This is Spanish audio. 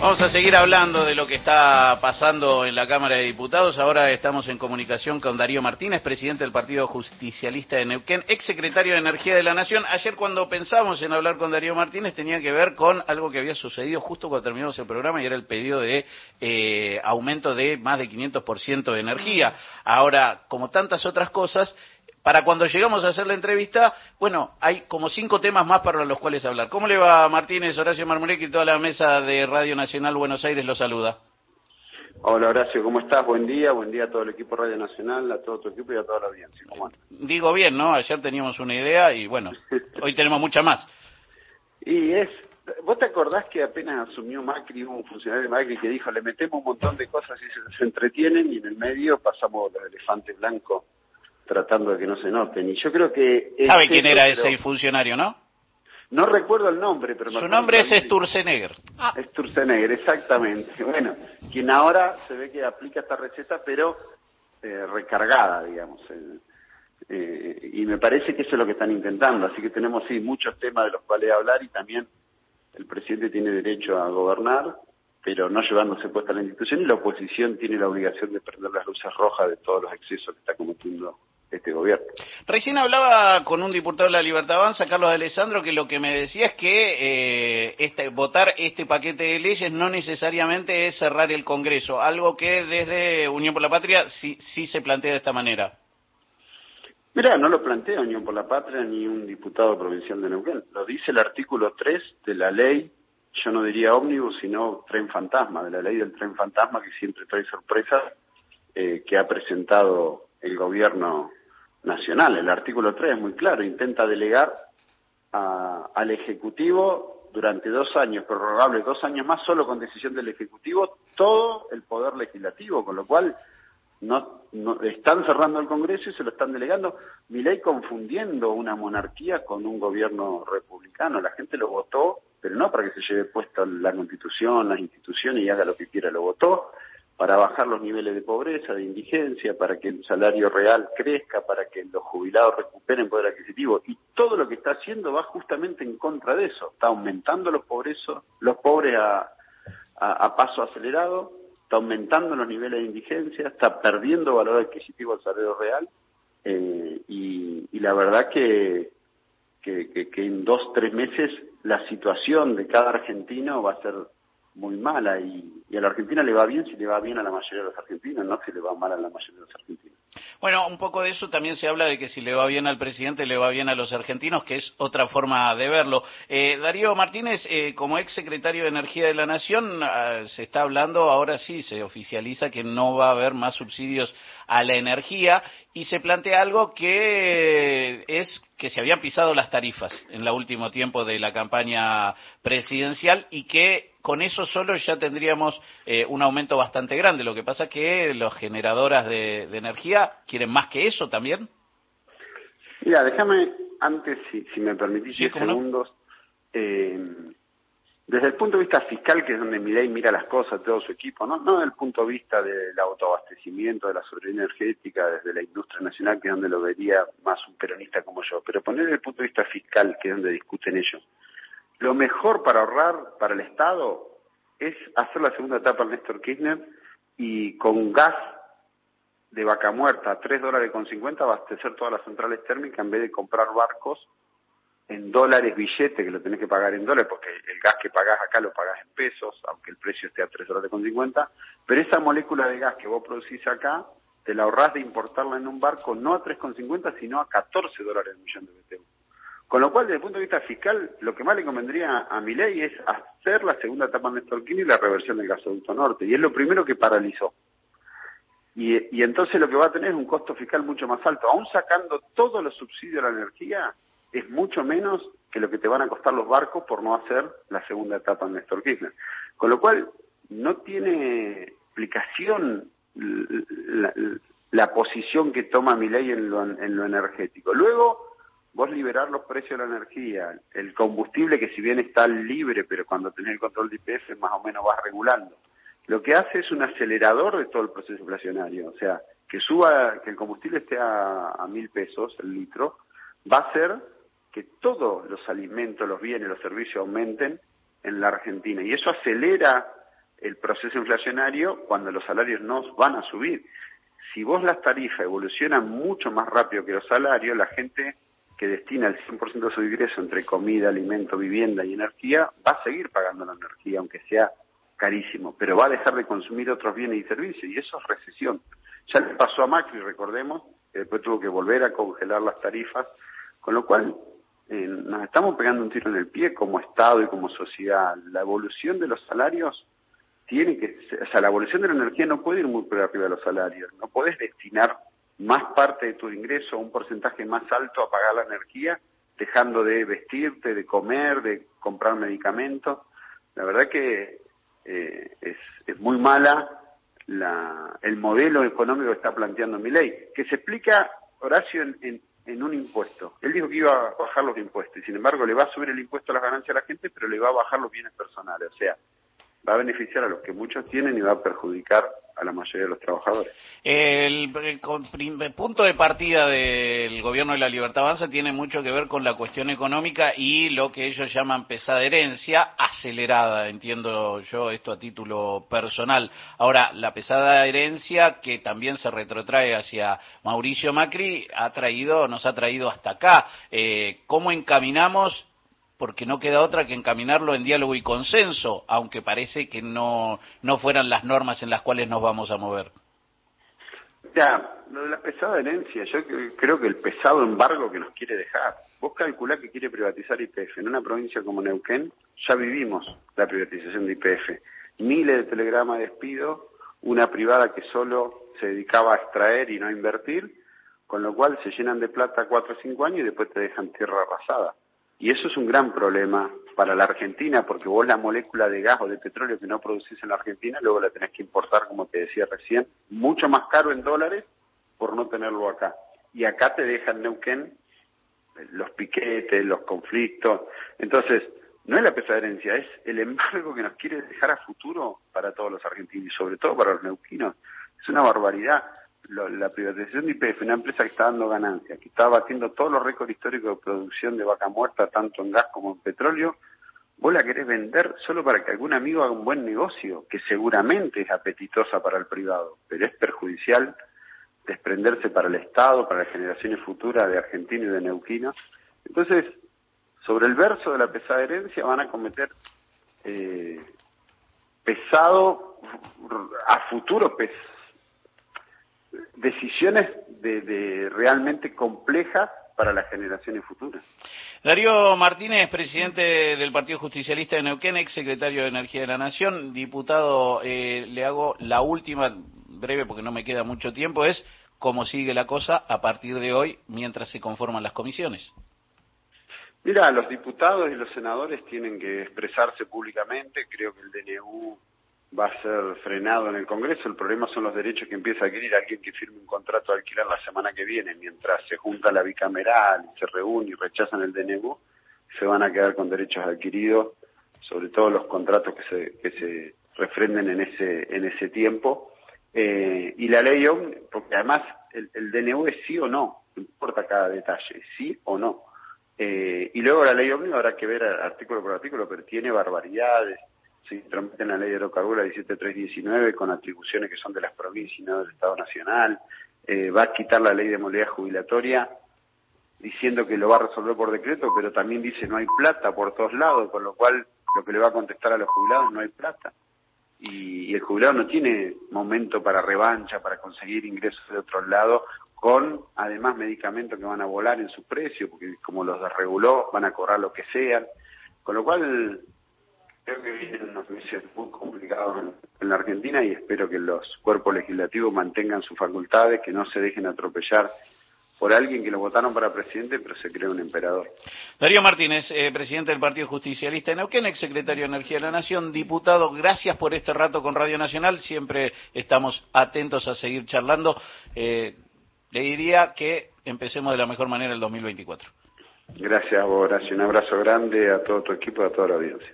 Vamos a seguir hablando de lo que está pasando en la Cámara de Diputados. Ahora estamos en comunicación con Darío Martínez, presidente del Partido Justicialista de Neuquén, ex secretario de Energía de la Nación. Ayer cuando pensamos en hablar con Darío Martínez tenía que ver con algo que había sucedido justo cuando terminamos el programa y era el pedido de eh, aumento de más de 500% de energía. Ahora, como tantas otras cosas, para cuando llegamos a hacer la entrevista, bueno, hay como cinco temas más para los cuales hablar. ¿Cómo le va Martínez, Horacio Marmurek y toda la mesa de Radio Nacional Buenos Aires lo saluda? Hola Horacio, ¿cómo estás? Buen día, buen día a todo el equipo Radio Nacional, a todo tu equipo y a toda la audiencia. Digo bien, ¿no? Ayer teníamos una idea y bueno, hoy tenemos mucha más. Y es, ¿vos te acordás que apenas asumió Macri, un funcionario de Macri que dijo, le metemos un montón de cosas y se, se entretienen y en el medio pasamos los elefantes blancos tratando de que no se noten. Y yo creo que... ¿Sabe quién era ese funcionario, no? No recuerdo el nombre, pero... Su nombre es Sturzenegger. Ah. Sturzenegger, exactamente. Bueno, quien ahora se ve que aplica esta receta, pero eh, recargada, digamos. Eh, eh, y me parece que eso es lo que están intentando. Así que tenemos, sí, muchos temas de los cuales hablar y también el presidente tiene derecho a gobernar, pero no llevándose puesta la institución y la oposición tiene la obligación de prender las luces rojas de todos los excesos que está cometiendo este gobierno. Recién hablaba con un diputado de la Libertad Avanza, Carlos Alessandro, que lo que me decía es que eh, este, votar este paquete de leyes no necesariamente es cerrar el Congreso, algo que desde Unión por la Patria sí, sí se plantea de esta manera. Mira, no lo plantea Unión por la Patria ni un diputado provincial de Neuquén. Lo dice el artículo 3 de la ley, yo no diría ómnibus, sino tren fantasma, de la ley del tren fantasma que siempre trae sorpresas, eh, que ha presentado el gobierno nacional. El artículo 3 es muy claro, intenta delegar al Ejecutivo durante dos años, prorrogable dos años más, solo con decisión del Ejecutivo, todo el poder legislativo, con lo cual no, están cerrando el Congreso y se lo están delegando. Mi ley confundiendo una monarquía con un gobierno republicano. La gente lo votó, pero no para que se lleve puesto la Constitución, las instituciones y haga lo que quiera, lo votó para bajar los niveles de pobreza, de indigencia, para que el salario real crezca, para que los jubilados recuperen poder adquisitivo. Y todo lo que está haciendo va justamente en contra de eso. Está aumentando los, los pobres a, paso acelerado, está aumentando los niveles de indigencia, está perdiendo valor adquisitivo al salario real. Eh, y, la verdad que en dos, tres meses la situación de cada argentino va a ser muy mala y, a la Argentina le va bien si le va bien a la mayoría de los argentinos, no si le va mal a la mayoría de los argentinos. Bueno, un poco de eso también se habla de que si le va bien al presidente, le va bien a los argentinos, que es otra forma de verlo. Eh, Darío Martínez, eh, como ex secretario de Energía de la Nación, ah, se está hablando, ahora sí, se oficializa que no va a haber más subsidios a la energía y se plantea algo que es que se habían pisado las tarifas en el último tiempo de la campaña presidencial y que con eso solo ya tendríamos eh, un aumento bastante grande. Lo que pasa es que las generadoras de, energía quieren más que eso también. Mira, déjame antes, si, me permitís, segundos, eh, desde el punto de vista fiscal, que es donde Milei mira las cosas, todo su equipo, no, no desde el punto de vista del autoabastecimiento, de la soberanía energética, desde la industria nacional, que es donde lo vería más un peronista como yo, pero poner desde el punto de vista fiscal, que es donde discuten ellos. Lo mejor para ahorrar para el Estado es hacer la segunda etapa al Néstor Kirchner y con gas de vaca muerta a 3 dólares con 50 abastecer todas las centrales térmicas en vez de comprar barcos en dólares billete, que lo tenés que pagar en dólares, porque el gas que pagás acá lo pagás en pesos, aunque el precio esté a 3 dólares con 50, pero esa molécula de gas que vos producís acá, te la ahorrás de importarla en un barco no a 3,50, sino a 14 dólares el millón de BTU. Con lo cual, desde el punto de vista fiscal, lo que más le convendría a mi ley es hacer la segunda etapa de Néstor y la reversión del gasoducto norte, y es lo primero que paralizó. Y, y entonces lo que va a tener es un costo fiscal mucho más alto, aún sacando todos los subsidios a la energía, es mucho menos que lo que te van a costar los barcos por no hacer la segunda etapa en Néstor Kirchner. Con lo cual, no tiene explicación la, posición que toma mi ley en lo, en lo energético. Luego, vos liberar los precios de la energía, el combustible que si bien está libre, pero cuando tenés el control de IPF más o menos vas regulando, lo que hace es un acelerador de todo el proceso inflacionario. O sea, que suba, que el combustible esté a mil pesos el litro, va a ser que todos los alimentos, los bienes, los servicios aumenten en la Argentina. Y eso acelera el proceso inflacionario cuando los salarios no van a subir. Si vos las tarifas evolucionan mucho más rápido que los salarios, la gente que destina el 100% de su ingreso entre comida, alimento, vivienda y energía, va a seguir pagando la energía, aunque sea carísimo, pero va a dejar de consumir otros bienes y servicios, y eso es recesión. Ya le pasó a Macri, recordemos, que después tuvo que volver a congelar las tarifas, con lo cual eh, nos estamos pegando un tiro en el pie como Estado y como sociedad. La evolución de los salarios tiene que, o sea, la evolución de la energía no puede ir muy por arriba de los salarios, no puedes destinar más parte de tu ingreso, un porcentaje más alto a pagar la energía, dejando de vestirte, de comer, de comprar medicamentos. La verdad que eh, es, es, muy mala la, el modelo económico que está planteando mi ley, que se explica, Horacio, en, en, un impuesto. Él dijo que iba a bajar los impuestos y sin embargo le va a subir el impuesto a las ganancias a la gente, pero le va a bajar los bienes personales. O sea, va a beneficiar a los que muchos tienen y va a perjudicar a la mayoría de los trabajadores. El, punto de partida del gobierno de la Libertad Avanza tiene mucho que ver con la cuestión económica y lo que ellos llaman pesada herencia acelerada, entiendo yo esto a título personal. Ahora, la pesada herencia que también se retrotrae hacia Mauricio Macri ha traído, nos ha traído hasta acá. Eh, ¿Cómo encaminamos porque no queda otra que encaminarlo en diálogo y consenso, aunque parece que no, no fueran las normas en las cuales nos vamos a mover. Ya, lo de la pesada herencia, yo creo que el pesado embargo que nos quiere dejar. Vos calculá que quiere privatizar IPF. En una provincia como Neuquén ya vivimos la privatización de IPF. Miles de telegramas de despido, una privada que solo se dedicaba a extraer y no a invertir, con lo cual se llenan de plata cuatro o cinco años y después te dejan tierra arrasada. Y eso es un gran problema para la Argentina, porque vos la molécula de gas o de petróleo que no producís en la Argentina, luego la tenés que importar, como te decía recién, mucho más caro en dólares por no tenerlo acá. Y acá te dejan Neuquén eh, los piquetes, los conflictos. Entonces, no es la pesadencia, es el embargo que nos quiere dejar a futuro para todos los argentinos y sobre todo para los neuquinos. Es una barbaridad la privatización de IPF, una empresa que está dando ganancias, que está batiendo todos los récords históricos de producción de vaca muerta, tanto en gas como en petróleo, vos la querés vender solo para que algún amigo haga un buen negocio, que seguramente es apetitosa para el privado, pero es perjudicial desprenderse para el Estado, para las generaciones futuras de argentinos y de neuquinos. Entonces, sobre el verso de la pesada herencia van a cometer eh, pesado, a futuro pesado decisiones de, realmente complejas para las generaciones futuras. Darío Martínez, presidente del Partido Justicialista de Neuquén, ex secretario de Energía de la Nación. Diputado, eh, le hago la última, breve porque no me queda mucho tiempo, es cómo sigue la cosa a partir de hoy mientras se conforman las comisiones. Mira, los diputados y los senadores tienen que expresarse públicamente. Creo que el DNU va a ser frenado en el Congreso. El problema son los derechos que empieza a adquirir alguien que firme un contrato de alquiler la semana que viene, mientras se junta la bicameral, se reúne y rechazan el DNU, se van a quedar con derechos adquiridos, sobre todo los contratos que se, que se refrenden en ese, en ese tiempo. Eh, y la ley porque además el, el, DNU es sí o no, no importa cada detalle, sí o no. Eh, y luego la ley OMNI habrá que ver artículo por artículo, pero tiene barbaridades, se intromete en la ley de hidrocarburos 17319 con atribuciones que son de las provincias y no del Estado Nacional, eh, va a quitar la ley de movilidad jubilatoria diciendo que lo va a resolver por decreto, pero también dice no hay plata por todos lados, con lo cual lo que le va a contestar a los jubilados no hay plata. Y, el jubilado no tiene momento para revancha, para conseguir ingresos de otros lados, con además medicamentos que van a volar en su precio, porque como los desreguló, van a cobrar lo que sean. Con lo cual, creo que vienen unos meses muy complicados en, la Argentina y espero que los cuerpos legislativos mantengan sus facultades, que no se dejen atropellar por alguien que lo votaron para presidente, pero se cree un emperador. Darío Martínez, eh, presidente del Partido Justicialista de Neuquén, ex secretario de Energía de la Nación, diputado, gracias por este rato con Radio Nacional, siempre estamos atentos a seguir charlando. Eh, le diría que empecemos de la mejor manera el 2024. Gracias, Horacio. Un abrazo grande a todo tu equipo y a toda la audiencia.